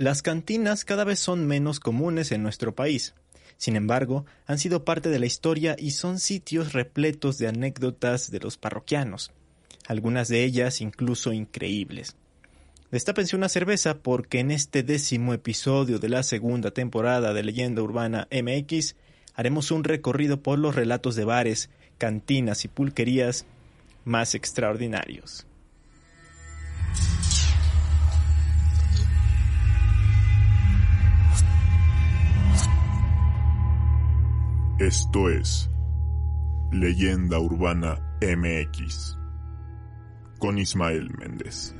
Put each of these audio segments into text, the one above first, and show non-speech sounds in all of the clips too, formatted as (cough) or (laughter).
Las cantinas cada vez son menos comunes en nuestro país. Sin embargo, han sido parte de la historia y son sitios repletos de anécdotas de los parroquianos, algunas de ellas incluso increíbles. Destápense una cerveza porque en este décimo episodio de la segunda temporada de Leyenda Urbana MX haremos un recorrido por los relatos de bares, cantinas y pulquerías más extraordinarios. Esto es Leyenda Urbana MX con Ismael Méndez.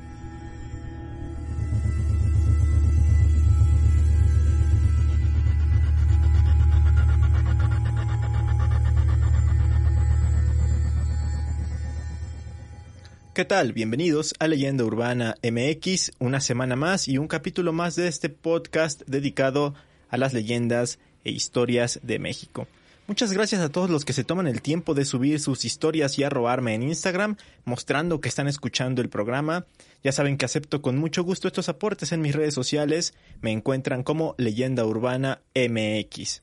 ¿Qué tal? Bienvenidos a Leyenda Urbana MX, una semana más y un capítulo más de este podcast dedicado a las leyendas e historias de México. Muchas gracias a todos los que se toman el tiempo de subir sus historias y arrobarme en Instagram, mostrando que están escuchando el programa. Ya saben que acepto con mucho gusto estos aportes en mis redes sociales. Me encuentran como Leyenda Urbana MX.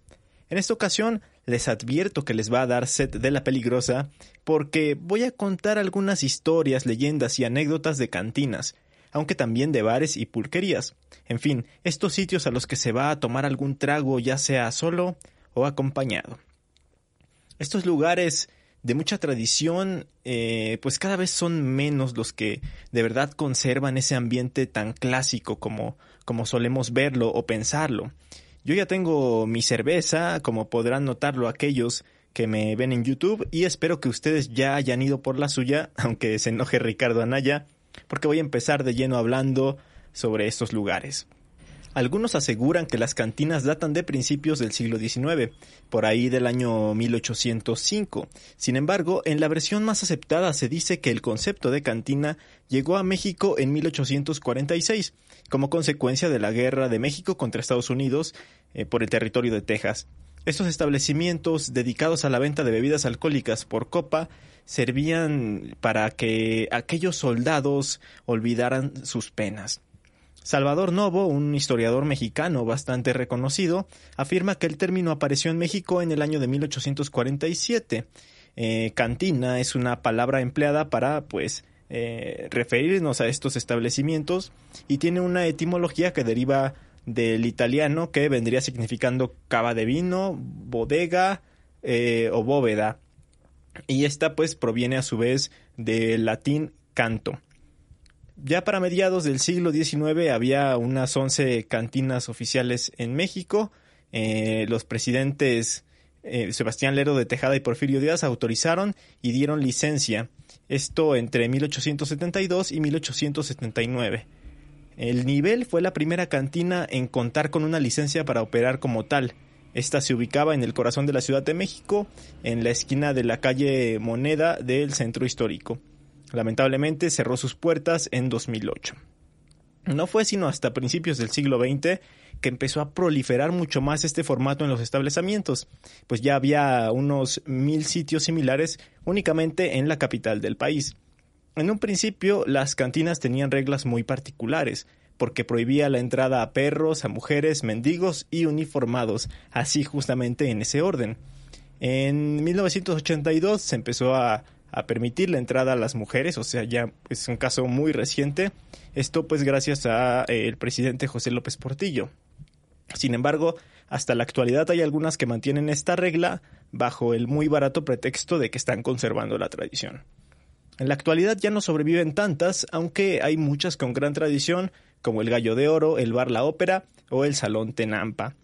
En esta ocasión les advierto que les va a dar set de la peligrosa porque voy a contar algunas historias, leyendas y anécdotas de cantinas, aunque también de bares y pulquerías. En fin, estos sitios a los que se va a tomar algún trago ya sea solo o acompañado estos lugares de mucha tradición, eh, pues cada vez son menos los que de verdad conservan ese ambiente tan clásico como, como solemos verlo o pensarlo. Yo ya tengo mi cerveza, como podrán notarlo aquellos que me ven en YouTube, y espero que ustedes ya hayan ido por la suya, (laughs) aunque se enoje Ricardo Anaya, porque voy a empezar de lleno hablando sobre estos lugares. Algunos aseguran que las cantinas datan de principios del siglo XIX, por ahí del año 1805. Sin embargo, en la versión más aceptada se dice que el concepto de cantina llegó a México en 1846, como consecuencia de la guerra de México contra Estados Unidos eh, por el territorio de Texas. Estos establecimientos dedicados a la venta de bebidas alcohólicas por copa servían para que aquellos soldados olvidaran sus penas. Salvador Novo, un historiador mexicano bastante reconocido, afirma que el término apareció en México en el año de 1847. Eh, cantina es una palabra empleada para, pues, eh, referirnos a estos establecimientos y tiene una etimología que deriva del italiano que vendría significando cava de vino, bodega eh, o bóveda. Y esta pues proviene a su vez del latín canto. Ya para mediados del siglo XIX había unas 11 cantinas oficiales en México. Eh, los presidentes eh, Sebastián Lero de Tejada y Porfirio Díaz autorizaron y dieron licencia. Esto entre 1872 y 1879. El nivel fue la primera cantina en contar con una licencia para operar como tal. Esta se ubicaba en el corazón de la Ciudad de México, en la esquina de la calle Moneda del centro histórico. Lamentablemente cerró sus puertas en 2008. No fue sino hasta principios del siglo XX que empezó a proliferar mucho más este formato en los establecimientos, pues ya había unos mil sitios similares únicamente en la capital del país. En un principio las cantinas tenían reglas muy particulares, porque prohibía la entrada a perros, a mujeres, mendigos y uniformados, así justamente en ese orden. En 1982 se empezó a a permitir la entrada a las mujeres, o sea, ya es un caso muy reciente. Esto pues gracias a eh, el presidente José López Portillo. Sin embargo, hasta la actualidad hay algunas que mantienen esta regla bajo el muy barato pretexto de que están conservando la tradición. En la actualidad ya no sobreviven tantas, aunque hay muchas con gran tradición, como el Gallo de Oro, el Bar La Ópera o el Salón Tenampa.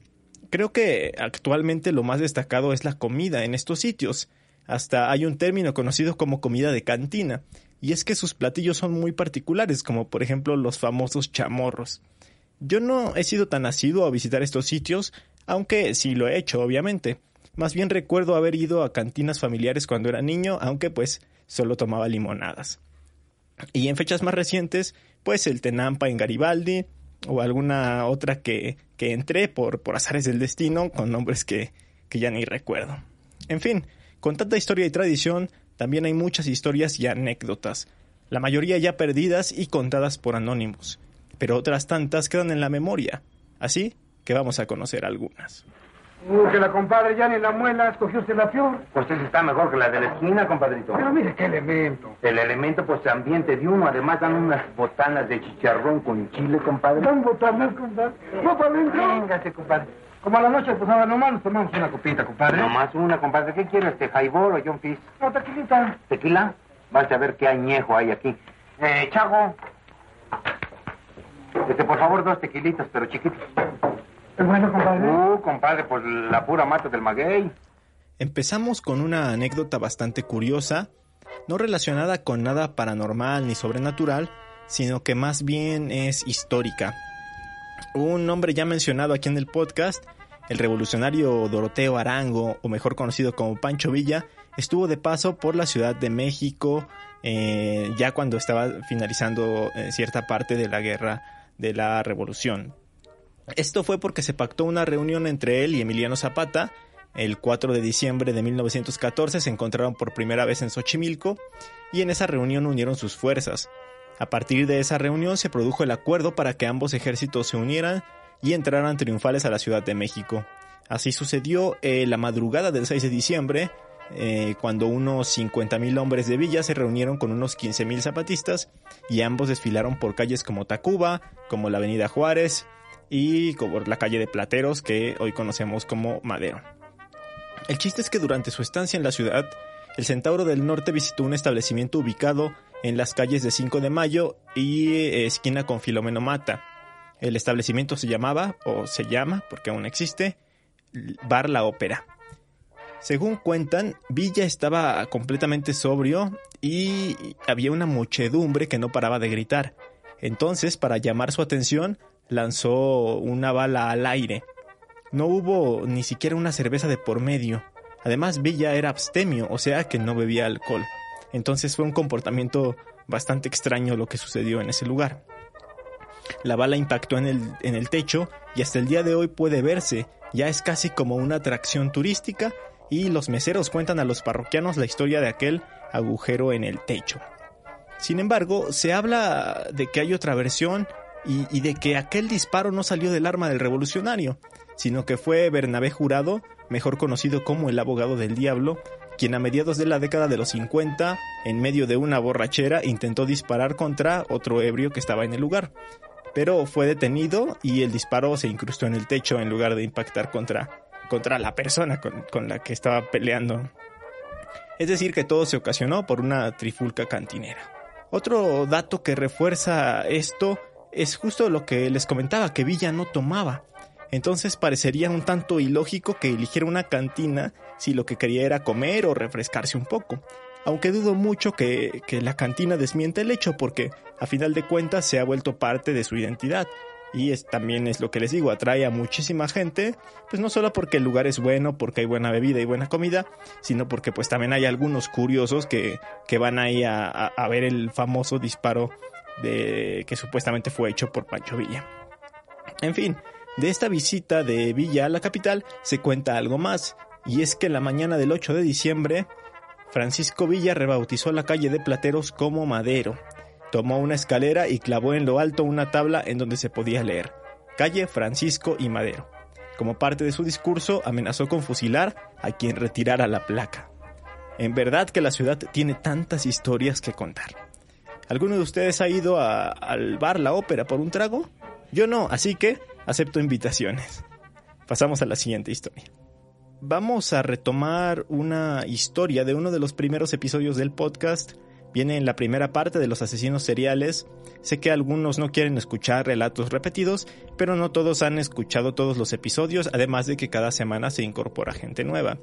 Creo que actualmente lo más destacado es la comida en estos sitios, hasta hay un término conocido como comida de cantina, y es que sus platillos son muy particulares, como por ejemplo los famosos chamorros. Yo no he sido tan asiduo a visitar estos sitios, aunque sí lo he hecho, obviamente. Más bien recuerdo haber ido a cantinas familiares cuando era niño, aunque pues solo tomaba limonadas. Y en fechas más recientes, pues el Tenampa en Garibaldi, o alguna otra que, que entré por, por azares del destino, con nombres que, que ya ni recuerdo. En fin, con tanta historia y tradición, también hay muchas historias y anécdotas, la mayoría ya perdidas y contadas por anónimos. pero otras tantas quedan en la memoria. Así que vamos a conocer algunas. Uh, que la compadre ya ni la muela escogió usted la peor. Pues esa está mejor que la de la esquina, compadrito. Pero mire qué elemento. El elemento, pues, ambiente de uno. Además, dan unas botanas de chicharrón con chile, compadre. Dan botanas, compadre. ¿No para adentro? Véngase, compadre. Como a la noche, pues nada, nomás nos tomamos una copita, compadre. Nomás una, compadre. ¿Qué quiere este, highball o John Fish? No, tequilita. ¿Tequila? Vas a ver qué añejo hay aquí. Eh, Chago. Este, por favor, dos tequilitas, pero chiquitos. Es bueno, compadre. Uh, compadre, pues la pura mata del maguey. Empezamos con una anécdota bastante curiosa, no relacionada con nada paranormal ni sobrenatural, sino que más bien es histórica. Un nombre ya mencionado aquí en el podcast, el revolucionario Doroteo Arango, o mejor conocido como Pancho Villa, estuvo de paso por la Ciudad de México eh, ya cuando estaba finalizando eh, cierta parte de la guerra de la revolución. Esto fue porque se pactó una reunión entre él y Emiliano Zapata. El 4 de diciembre de 1914 se encontraron por primera vez en Xochimilco y en esa reunión unieron sus fuerzas. A partir de esa reunión se produjo el acuerdo para que ambos ejércitos se unieran y entraran triunfales a la Ciudad de México. Así sucedió eh, la madrugada del 6 de diciembre, eh, cuando unos 50.000 hombres de Villa se reunieron con unos 15.000 zapatistas y ambos desfilaron por calles como Tacuba, como la Avenida Juárez y por la calle de Plateros que hoy conocemos como Madero. El chiste es que durante su estancia en la ciudad, el Centauro del Norte visitó un establecimiento ubicado en las calles de 5 de Mayo y eh, esquina con Filomeno Mata. El establecimiento se llamaba, o se llama, porque aún existe, Bar La Ópera. Según cuentan, Villa estaba completamente sobrio y había una muchedumbre que no paraba de gritar. Entonces, para llamar su atención, lanzó una bala al aire. No hubo ni siquiera una cerveza de por medio. Además, Villa era abstemio, o sea que no bebía alcohol. Entonces fue un comportamiento bastante extraño lo que sucedió en ese lugar. La bala impactó en el, en el techo y hasta el día de hoy puede verse. Ya es casi como una atracción turística y los meseros cuentan a los parroquianos la historia de aquel agujero en el techo. Sin embargo, se habla de que hay otra versión y, de que aquel disparo no salió del arma del revolucionario, sino que fue Bernabé Jurado, mejor conocido como el abogado del diablo, quien a mediados de la década de los 50, en medio de una borrachera, intentó disparar contra otro ebrio que estaba en el lugar. Pero fue detenido y el disparo se incrustó en el techo en lugar de impactar contra contra la persona con, la que estaba peleando. Es decir, que todo se ocasionó por una trifulca cantinera. Otro dato que refuerza esto es justo lo que les comentaba, que Villa no tomaba. Entonces parecería un tanto ilógico que eligiera una cantina si lo que quería era comer o refrescarse un poco. Aunque dudo mucho que, que la cantina desmiente el hecho porque a final de cuentas se ha vuelto parte de su identidad y es, también es lo que les digo, atrae a muchísima gente, pues no solo porque el lugar es bueno, porque hay buena bebida y buena comida, sino porque pues también hay algunos curiosos que, que van ahí a, a, ver el famoso disparo de, que supuestamente fue hecho por Pancho Villa. En fin, de esta visita de Villa a la capital se cuenta algo más, y es que la mañana del 8 de diciembre, Francisco Villa rebautizó la calle de Plateros como Madero, Tomó una escalera y clavó en lo alto una tabla en donde se podía leer Calle Francisco y Madero. Como parte de su discurso, amenazó con fusilar a quien retirara la placa. En verdad que la ciudad tiene tantas historias que contar. ¿Alguno de ustedes ha ido al bar La Ópera por un trago? Yo no, así que acepto invitaciones. Pasamos a la siguiente historia. Vamos a retomar una historia de uno de los primeros episodios del podcast viene en la primera parte de los asesinos seriales. Sé que algunos no quieren escuchar relatos repetidos, pero no todos han escuchado todos los episodios, además de que cada semana se incorpora gente nueva.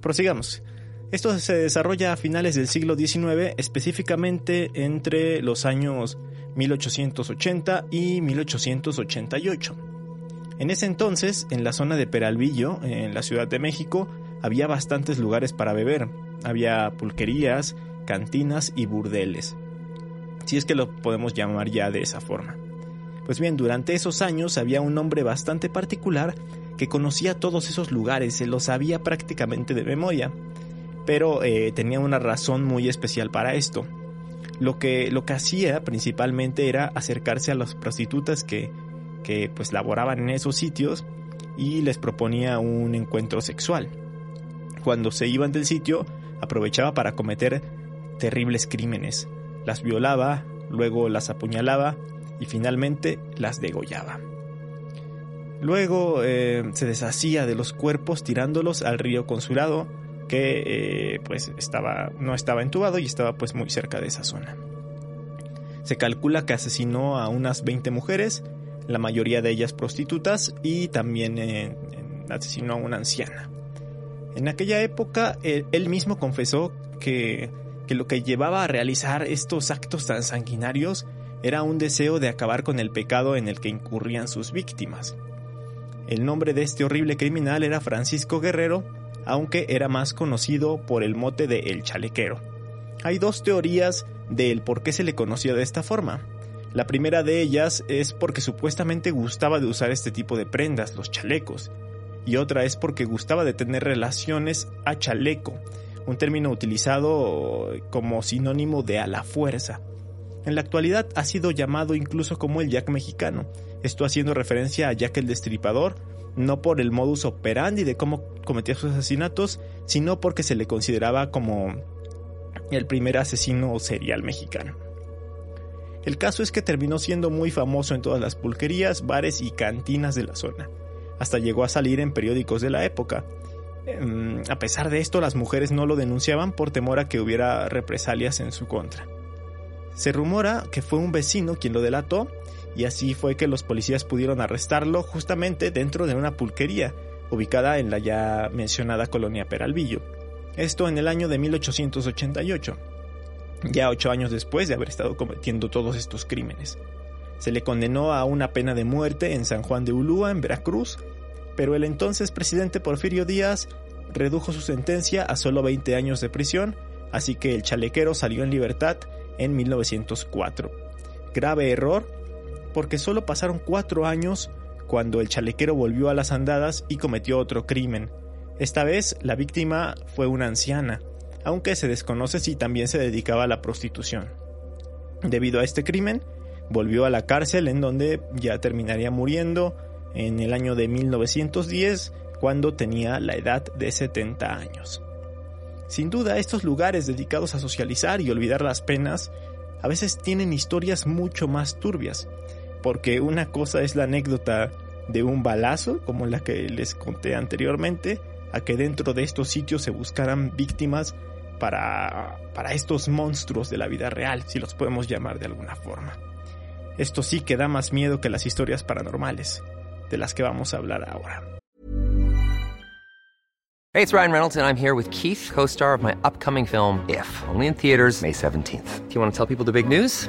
Prosigamos. Esto se desarrolla a finales del siglo XIX, específicamente entre los años 1880 y 1888. En ese entonces, en la zona de Peralvillo, en la Ciudad de México, había bastantes lugares para beber. Había pulquerías, cantinas y burdeles, si es que lo podemos llamar ya de esa forma. Pues bien, durante esos años había un hombre bastante particular que conocía todos esos lugares, se los sabía prácticamente de memoria, pero eh, tenía una razón muy especial para esto. Lo que, lo que hacía principalmente era acercarse a las prostitutas que, que pues laboraban en esos sitios y les proponía un encuentro sexual. Cuando se iban del sitio, aprovechaba para cometer terribles crímenes. Las violaba, luego las apuñalaba y finalmente las degollaba. Luego eh, se deshacía de los cuerpos tirándolos al río Consulado, que eh, pues estaba, no estaba entubado y estaba pues muy cerca de esa zona. Se calcula que asesinó a unas 20 mujeres, la mayoría de ellas prostitutas, y también eh, asesinó a una anciana. En aquella época él mismo confesó que, que lo que llevaba a realizar estos actos tan sanguinarios era un deseo de acabar con el pecado en el que incurrían sus víctimas. El nombre de este horrible criminal era Francisco Guerrero, aunque era más conocido por el mote de El Chalequero. Hay dos teorías del por qué se le conocía de esta forma. La primera de ellas es porque supuestamente gustaba de usar este tipo de prendas, los chalecos, y otra es porque gustaba de tener relaciones a chaleco, un término utilizado como sinónimo de a la fuerza. En la actualidad ha sido llamado incluso como el Jack mexicano, esto haciendo referencia a Jack el Destripador, no por el modus operandi de cómo cometía sus asesinatos, sino porque se le consideraba como el primer asesino serial mexicano. El caso es que terminó siendo muy famoso en todas las pulquerías, bares y cantinas de la zona. Hasta llegó a salir en periódicos de la época. Em, a pesar de esto, las mujeres no lo denunciaban por temor a que hubiera represalias en su contra. Se rumora que fue un vecino quien lo delató y así fue que los policías pudieron arrestarlo justamente dentro de una pulquería ubicada en la ya mencionada colonia Peralvillo. Esto en el año de 1888, ya ocho años después de haber estado cometiendo todos estos crímenes. Se le condenó a una pena de muerte en San Juan de Ulúa, en Veracruz, pero el entonces presidente Porfirio Díaz redujo su sentencia a solo 20 años de prisión, así que el chalequero salió en libertad en 1904. Grave error, porque solo pasaron cuatro años cuando el chalequero volvió a las andadas y cometió otro crimen. Esta vez la víctima fue una anciana, aunque se desconoce si también se dedicaba a la prostitución. Debido a este crimen, volvió a la cárcel en donde ya terminaría muriendo en el año de 1910 cuando tenía la edad de 70 años. Sin duda, estos lugares dedicados a socializar y olvidar las penas a veces tienen historias mucho más turbias, porque una cosa es la anécdota de un balazo, como la que les conté anteriormente, a que dentro de estos sitios se buscaran víctimas para, para estos monstruos de la vida real, si los podemos llamar de alguna forma. Esto sí que da más miedo que las historias paranormales, de las que vamos a hablar ahora. Hey, it's Ryan Reynolds, and I'm here with Keith, co star of my upcoming film, If, only in theaters, May 17th. Do you want to tell people the big news?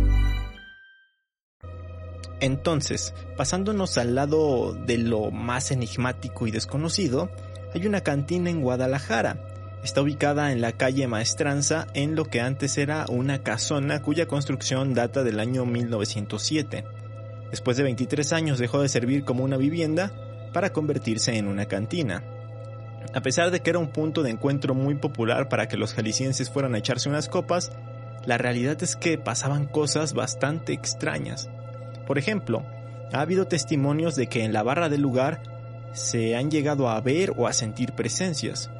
Entonces, pasándonos al lado de lo más enigmático y desconocido, hay una cantina en Guadalajara. Está ubicada en la calle Maestranza, en lo que antes era una casona cuya construcción data del año 1907. Después de 23 años dejó de servir como una vivienda para convertirse en una cantina. A pesar de que era un punto de encuentro muy popular para que los jaliscienses fueran a echarse unas copas, la realidad es que pasaban cosas bastante extrañas. Por ejemplo, ha habido testimonios de que en la barra del lugar se han llegado a ver o a sentir presencias.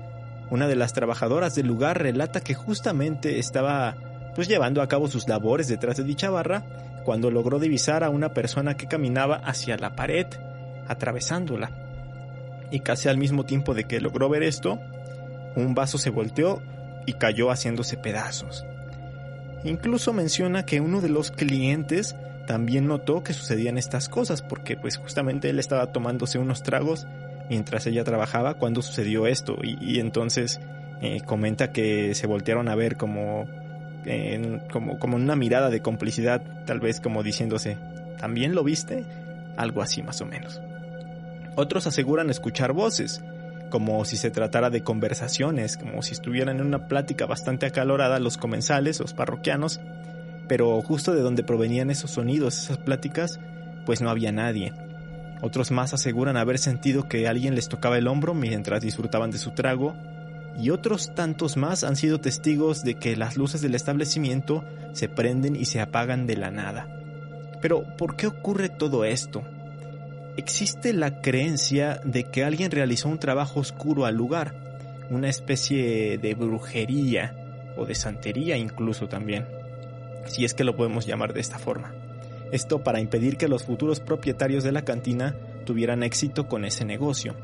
Una de las trabajadoras del lugar relata que justamente estaba pues llevando a cabo sus labores detrás de dicha barra cuando logró divisar a una persona que caminaba hacia la pared atravesándola. Y casi al mismo tiempo de que logró ver esto, un vaso se volteó y cayó haciéndose pedazos. Incluso menciona que uno de los clientes también notó que sucedían estas cosas porque pues justamente él estaba tomándose unos tragos mientras ella trabajaba cuando sucedió esto y, entonces eh, comenta que se voltearon a ver como, como, como una mirada de complicidad, tal vez como diciéndose, ¿también lo viste? Algo así más o menos. Otros aseguran escuchar voces, como si se tratara de conversaciones, como si estuvieran en una plática bastante acalorada los comensales, los parroquianos, pero justo de donde provenían esos sonidos, esas pláticas, pues no había nadie. Otros más aseguran haber sentido que alguien les tocaba el hombro mientras disfrutaban de su trago, y otros tantos más han sido testigos de que las luces del establecimiento se prenden y se apagan de la nada. Pero, ¿por qué ocurre todo esto? Existe la creencia de que alguien realizó un trabajo oscuro al lugar, una especie de brujería o de santería incluso también si es que lo podemos llamar de esta forma. Esto para impedir que los futuros propietarios de la cantina tuvieran éxito con ese negocio.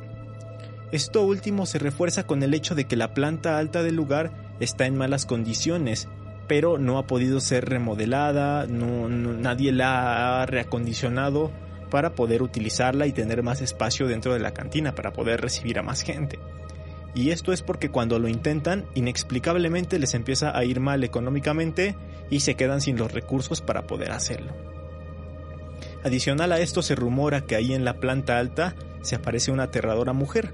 Esto último se refuerza con el hecho de que la planta alta del lugar está en malas condiciones, pero no ha podido ser remodelada, nadie la ha reacondicionado para poder utilizarla y tener más espacio dentro de la cantina para poder recibir a más gente y esto es porque cuando lo intentan, inexplicablemente les empieza a ir mal económicamente y se quedan sin los recursos para poder hacerlo. Adicional a esto se rumora que ahí en la planta alta se aparece una aterradora mujer,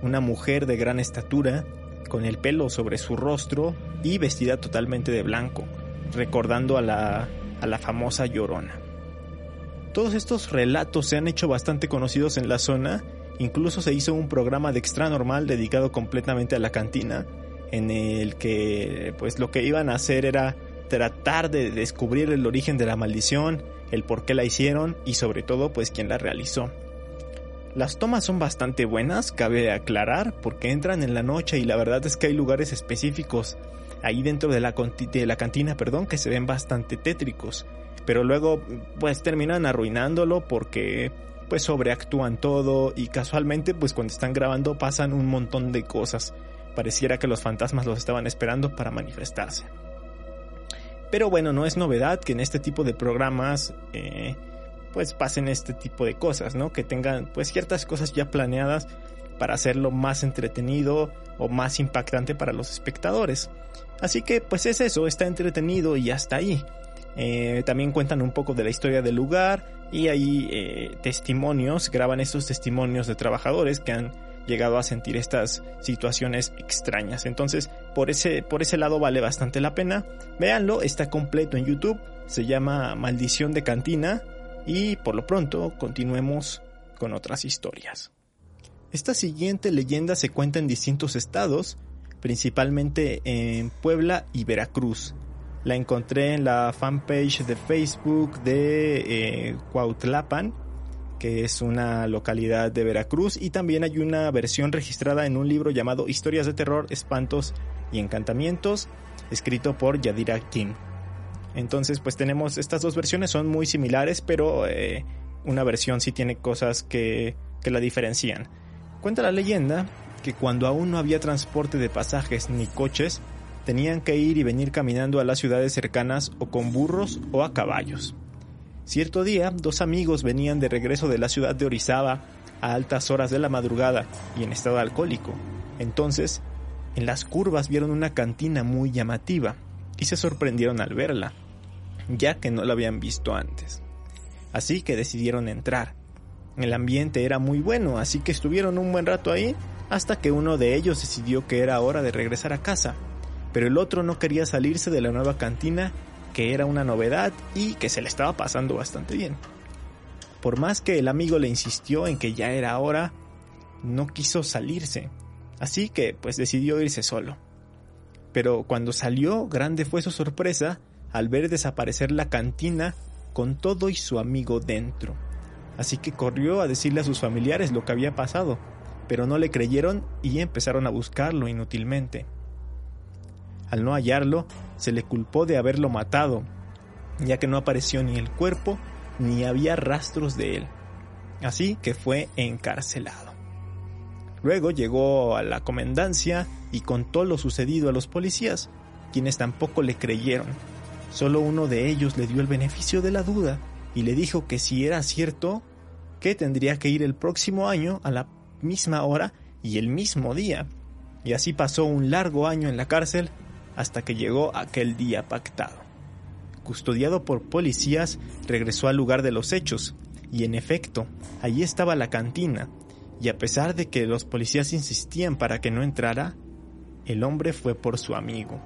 una mujer de gran estatura, con el pelo sobre su rostro y vestida totalmente de blanco, recordando a la, a la famosa Llorona. Todos estos relatos se han hecho bastante conocidos en la zona Incluso se hizo un programa de extra normal dedicado completamente a la cantina, en el que pues lo que iban a hacer era tratar de descubrir el origen de la maldición, el por qué la hicieron y sobre todo pues quién la realizó. Las tomas son bastante buenas, cabe aclarar, porque entran en la noche y la verdad es que hay lugares específicos ahí dentro de la, de la cantina, perdón, que se ven bastante tétricos, pero luego pues terminan arruinándolo porque pues sobreactúan todo y casualmente pues cuando están grabando pasan un montón de cosas. Pareciera que los fantasmas los estaban esperando para manifestarse. Pero bueno, no es novedad que en este tipo de programas eh, pues pasen este tipo de cosas, ¿no? Que tengan pues ciertas cosas ya planeadas para hacerlo más entretenido o más impactante para los espectadores. Así que pues es eso, está entretenido y hasta ahí. Eh, también cuentan un poco de la historia del lugar y hay eh, testimonios, graban estos testimonios de trabajadores que han llegado a sentir estas situaciones extrañas. Entonces, por ese, por ese lado vale bastante la pena. Véanlo, está completo en YouTube, se llama Maldición de Cantina y por lo pronto continuemos con otras historias. Esta siguiente leyenda se cuenta en distintos estados, principalmente en Puebla y Veracruz. La encontré en la fanpage de Facebook de eh, Cuautlapan, que es una localidad de Veracruz, y también hay una versión registrada en un libro llamado Historias de Terror, Espantos y Encantamientos, escrito por Yadira King. Entonces, pues tenemos estas dos versiones, son muy similares, pero eh, una versión sí tiene cosas que, que la diferencian. Cuenta la leyenda que cuando aún no había transporte de pasajes ni coches, tenían que ir y venir caminando a las ciudades cercanas o con burros o a caballos. Cierto día, dos amigos venían de regreso de la ciudad de Orizaba a altas horas de la madrugada y en estado alcohólico. Entonces, en las curvas vieron una cantina muy llamativa y se sorprendieron al verla, ya que no la habían visto antes. Así que decidieron entrar. El ambiente era muy bueno, así que estuvieron un buen rato ahí hasta que uno de ellos decidió que era hora de regresar a casa pero el otro no quería salirse de la nueva cantina, que era una novedad y que se le estaba pasando bastante bien. Por más que el amigo le insistió en que ya era hora, no quiso salirse, así que pues decidió irse solo. Pero cuando salió, grande fue su sorpresa al ver desaparecer la cantina con todo y su amigo dentro. Así que corrió a decirle a sus familiares lo que había pasado, pero no le creyeron y empezaron a buscarlo inútilmente. Al no hallarlo, se le culpó de haberlo matado, ya que no apareció ni el cuerpo ni había rastros de él. así que fue encarcelado. Luego llegó a la comendancia y contó lo sucedido a los policías, quienes tampoco le creyeron. Solo uno de ellos le dio el beneficio de la duda y le dijo que si era cierto, que tendría que ir el próximo año a la misma hora y el mismo día. Y así pasó un largo año en la cárcel hasta que llegó aquel día pactado. Custodiado por policías, regresó al lugar de los hechos, y en efecto, allí estaba la cantina, y a pesar de que los policías insistían para que no entrara, el hombre fue por su amigo,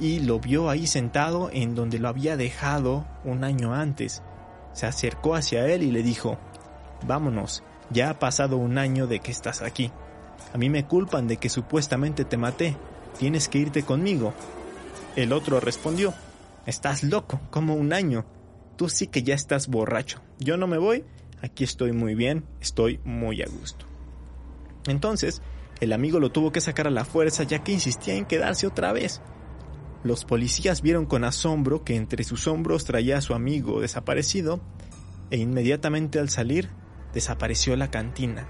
y lo vio ahí sentado en donde lo había dejado un año antes. Se acercó hacia él y le dijo, Vámonos, ya ha pasado un año de que estás aquí. A mí me culpan de que supuestamente te maté. Tienes que irte conmigo. El otro respondió, Estás loco, como un año. Tú sí que ya estás borracho. Yo no me voy, aquí estoy muy bien, estoy muy a gusto. Entonces, el amigo lo tuvo que sacar a la fuerza ya que insistía en quedarse otra vez. Los policías vieron con asombro que entre sus hombros traía a su amigo desaparecido e inmediatamente al salir desapareció la cantina.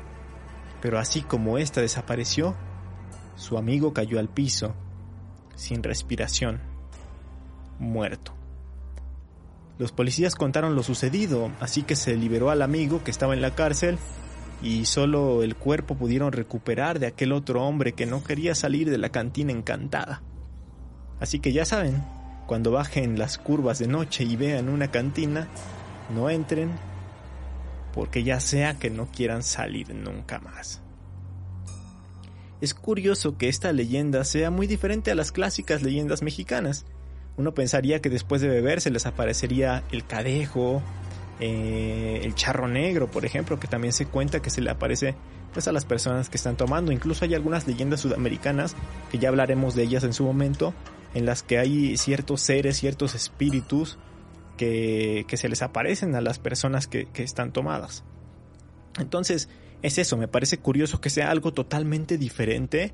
Pero así como ésta desapareció, su amigo cayó al piso, sin respiración, muerto. Los policías contaron lo sucedido, así que se liberó al amigo que estaba en la cárcel y solo el cuerpo pudieron recuperar de aquel otro hombre que no quería salir de la cantina encantada. Así que ya saben, cuando bajen las curvas de noche y vean una cantina, no entren porque ya sea que no quieran salir nunca más. Es curioso que esta leyenda sea muy diferente a las clásicas leyendas mexicanas. Uno pensaría que después de beber se les aparecería el cadejo, eh, el charro negro, por ejemplo, que también se cuenta que se le aparece pues, a las personas que están tomando. Incluso hay algunas leyendas sudamericanas, que ya hablaremos de ellas en su momento, en las que hay ciertos seres, ciertos espíritus que, se les aparecen a las personas que, están tomadas. Entonces, es eso, me parece curioso que sea algo totalmente diferente.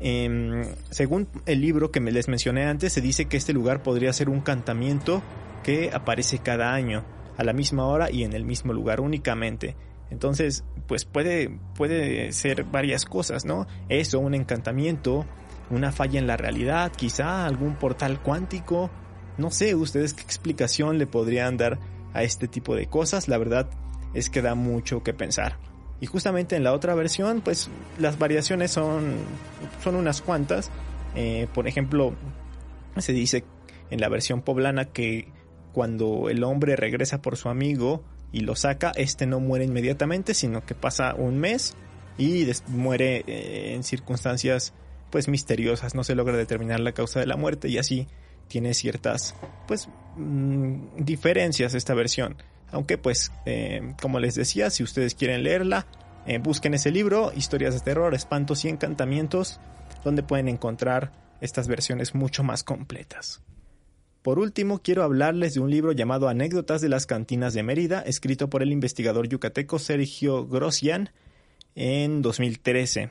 Em, según el libro que me les mencioné antes, se dice que este lugar podría ser un cantamiento que aparece cada año, a la misma hora y en el mismo lugar únicamente. Entonces, pues puede, puede ser varias cosas, ¿no? Eso, un encantamiento, una falla en la realidad, quizá algún portal cuántico, no sé ustedes qué explicación le podrían dar a este tipo de cosas, la verdad es que da mucho que pensar. Y justamente en la otra versión, pues las variaciones son, son unas cuantas. Eh, por ejemplo, se dice en la versión poblana que cuando el hombre regresa por su amigo y lo saca, este no muere inmediatamente, sino que pasa un mes y muere eh, en circunstancias pues misteriosas, no se logra determinar la causa de la muerte y así tiene ciertas pues mm, diferencias esta versión. Aunque pues eh, como les decía, si ustedes quieren leerla, eh, busquen ese libro, Historias de Terror, Espantos y Encantamientos, donde pueden encontrar estas versiones mucho más completas. Por último, quiero hablarles de un libro llamado Anécdotas de las Cantinas de Mérida, escrito por el investigador yucateco Sergio Grossian en 2013.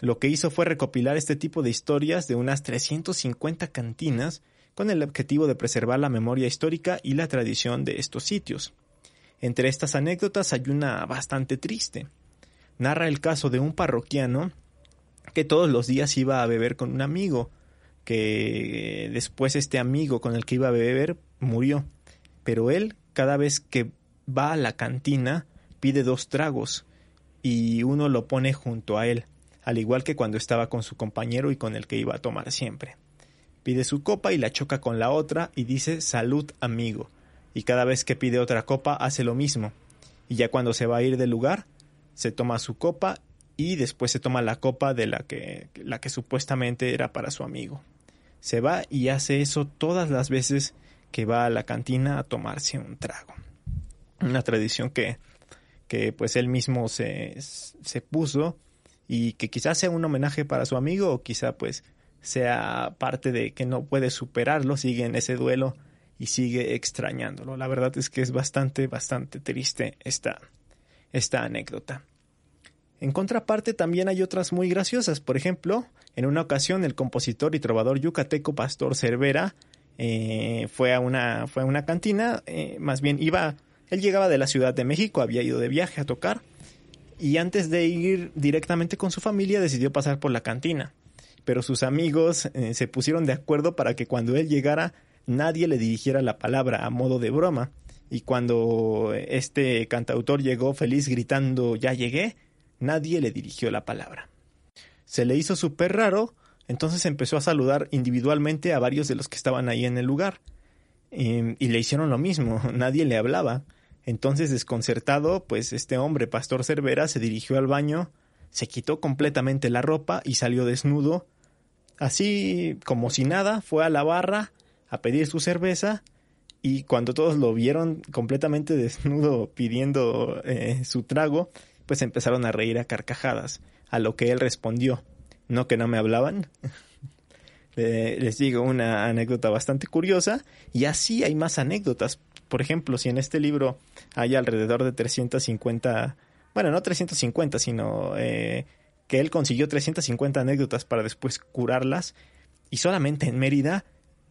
Lo que hizo fue recopilar este tipo de historias de unas 350 cantinas con el objetivo de preservar la memoria histórica y la tradición de estos sitios. Entre estas anécdotas hay una bastante triste. Narra el caso de un parroquiano que todos los días iba a beber con un amigo, que después este amigo con el que iba a beber murió, pero él cada vez que va a la cantina pide dos tragos y uno lo pone junto a él, al igual que cuando estaba con su compañero y con el que iba a tomar siempre. Pide su copa y la choca con la otra y dice salud amigo. Y cada vez que pide otra copa hace lo mismo. Y ya cuando se va a ir del lugar, se toma su copa y después se toma la copa de la que, la que supuestamente era para su amigo. Se va y hace eso todas las veces que va a la cantina a tomarse un trago. Una tradición que, que pues él mismo se, se puso y que quizás sea un homenaje para su amigo o quizá pues sea parte de que no puede superarlo, sigue en ese duelo y sigue extrañándolo. La verdad es que es bastante, bastante triste esta, esta anécdota. En contraparte también hay otras muy graciosas. Por ejemplo, en una ocasión el compositor y trovador yucateco Pastor Cervera eh, fue, a una, fue a una cantina, eh, más bien iba Él llegaba de la Ciudad de México, había ido de viaje a tocar y antes de ir directamente con su familia decidió pasar por la cantina. Pero sus amigos eh, se pusieron de acuerdo para que cuando él llegara nadie le dirigiera la palabra a modo de broma. Y cuando este cantautor llegó feliz gritando ya llegué, nadie le dirigió la palabra. Se le hizo súper raro, entonces empezó a saludar individualmente a varios de los que estaban ahí en el lugar. Em, y le hicieron lo mismo, (laughs) nadie le hablaba. Entonces, desconcertado, pues este hombre, Pastor Cervera, se dirigió al baño, se quitó completamente la ropa y salió desnudo. Así como si nada, fue a la barra a pedir su cerveza y cuando todos lo vieron completamente (laughs) desnudo pidiendo eh, su trago, pues empezaron a reír a carcajadas, a lo que él respondió, no que no me hablaban. (laughs) les digo una anécdota bastante curiosa y así hay más anécdotas. Por ejemplo, si en este libro hay alrededor de 350, bueno, no 350, sino eh, que él consiguió 350 anécdotas para después curarlas y solamente en Mérida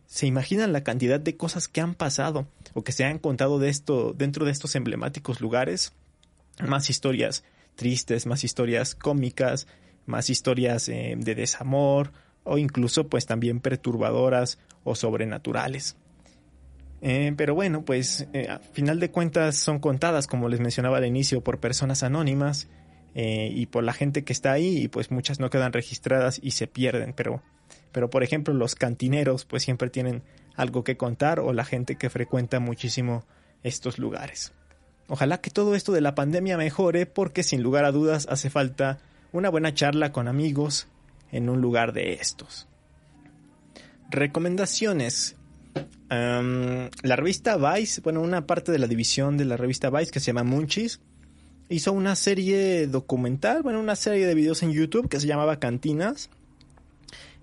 se imaginan la cantidad de cosas que han pasado o que se han contado dentro de estos emblemáticos lugares. Más historias tristes, más historias cómicas, más historias eh, de desamor o incluso pues también perturbadoras o sobrenaturales. Eh, pero bueno, pues eh, a final de cuentas son contadas, como les mencionaba al inicio, por personas anónimas y por la gente que está ahí y pues muchas no quedan registradas y se pierden, pero pero por ejemplo los cantineros pues siempre tienen algo que contar o la gente que frecuenta muchísimo estos lugares. Ojalá que todo esto de la pandemia mejore porque sin lugar a dudas hace falta una buena charla con amigos en un lugar de estos. Recomendaciones. la revista Vice, bueno, una parte de la división de la revista Vice que se llama Munchies, hizo una serie documental, bueno, una serie de videos en YouTube que se llamaba Cantinas,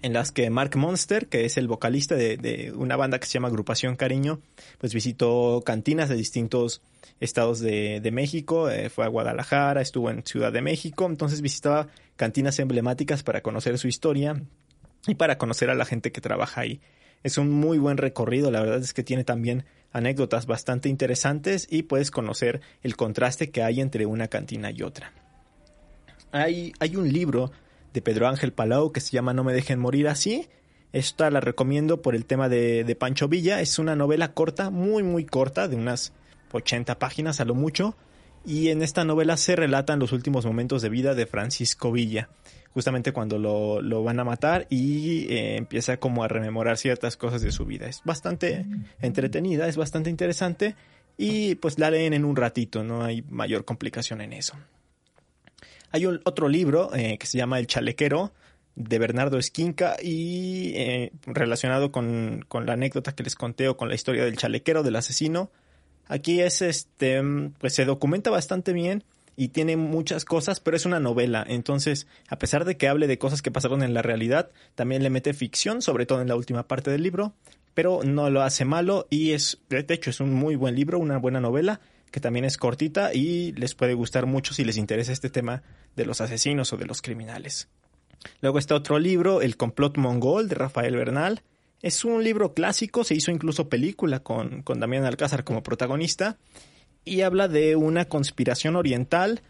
en las que Mark Monster, que es el vocalista de, una banda que se llama Agrupación Cariño, pues visitó cantinas de distintos estados de, México, eh, fue a Guadalajara, estuvo en Ciudad de México, entonces visitaba cantinas emblemáticas para conocer su historia y para conocer a la gente que trabaja ahí. Es un muy buen recorrido, la verdad es que tiene también anécdotas bastante interesantes y puedes conocer el contraste que hay entre una cantina y otra. Hay, hay un libro de Pedro Ángel Palau que se llama No me dejen morir así. Esta la recomiendo por el tema de, de Pancho Villa. Es una novela corta, muy muy corta, de unas 80 páginas a lo mucho. Y en esta novela se relatan los últimos momentos de vida de Francisco Villa. Justamente cuando lo, lo van a matar y eh, empieza como a rememorar ciertas cosas de su vida. Es bastante entretenida, es bastante interesante y pues la leen en un ratito, no hay mayor complicación en eso. Hay un, otro libro eh, que se llama El Chalequero de Bernardo Esquinca y eh, relacionado con, con, la anécdota que les conté o con la historia del chalequero, del asesino. Aquí es este, pues se documenta bastante bien y tiene muchas cosas, pero es una novela. Entonces, a pesar de que hable de cosas que pasaron en la realidad, también le mete ficción, sobre todo en la última parte del libro, pero no lo hace malo y es, de hecho, es un muy buen libro, una buena novela que también es cortita y les puede gustar mucho si les interesa este tema de los asesinos o de los criminales. Luego está otro libro, El complot mongol de Rafael Bernal. Es un libro clásico, se hizo incluso película con, con Damián Alcázar como protagonista y habla de una conspiración oriental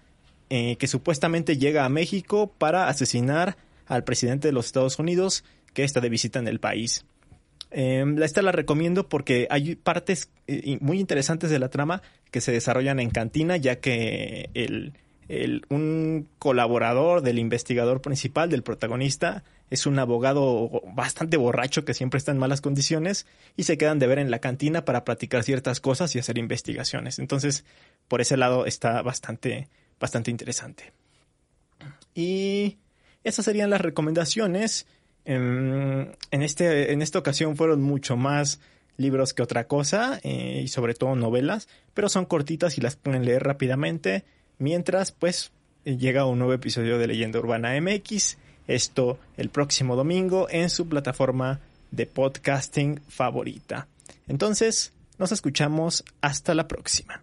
eh, que supuestamente llega a México para asesinar al presidente de los Estados Unidos que está de visita en el país. Eh, esta la recomiendo porque hay partes eh, muy interesantes de la trama que se desarrollan en Cantina, ya que el, un colaborador del investigador principal, del protagonista, es un abogado bastante borracho que siempre está en malas condiciones y se quedan de ver en la cantina para platicar ciertas cosas y hacer investigaciones. Entonces, por ese lado está bastante, bastante interesante. Y esas serían las recomendaciones. En, este, en esta ocasión fueron mucho más libros que otra cosa eh, y sobre todo novelas, pero son cortitas y las pueden leer rápidamente mientras pues llega un nuevo episodio de Leyenda Urbana MX, esto el próximo domingo en su plataforma de podcasting favorita. Entonces, nos escuchamos hasta la próxima.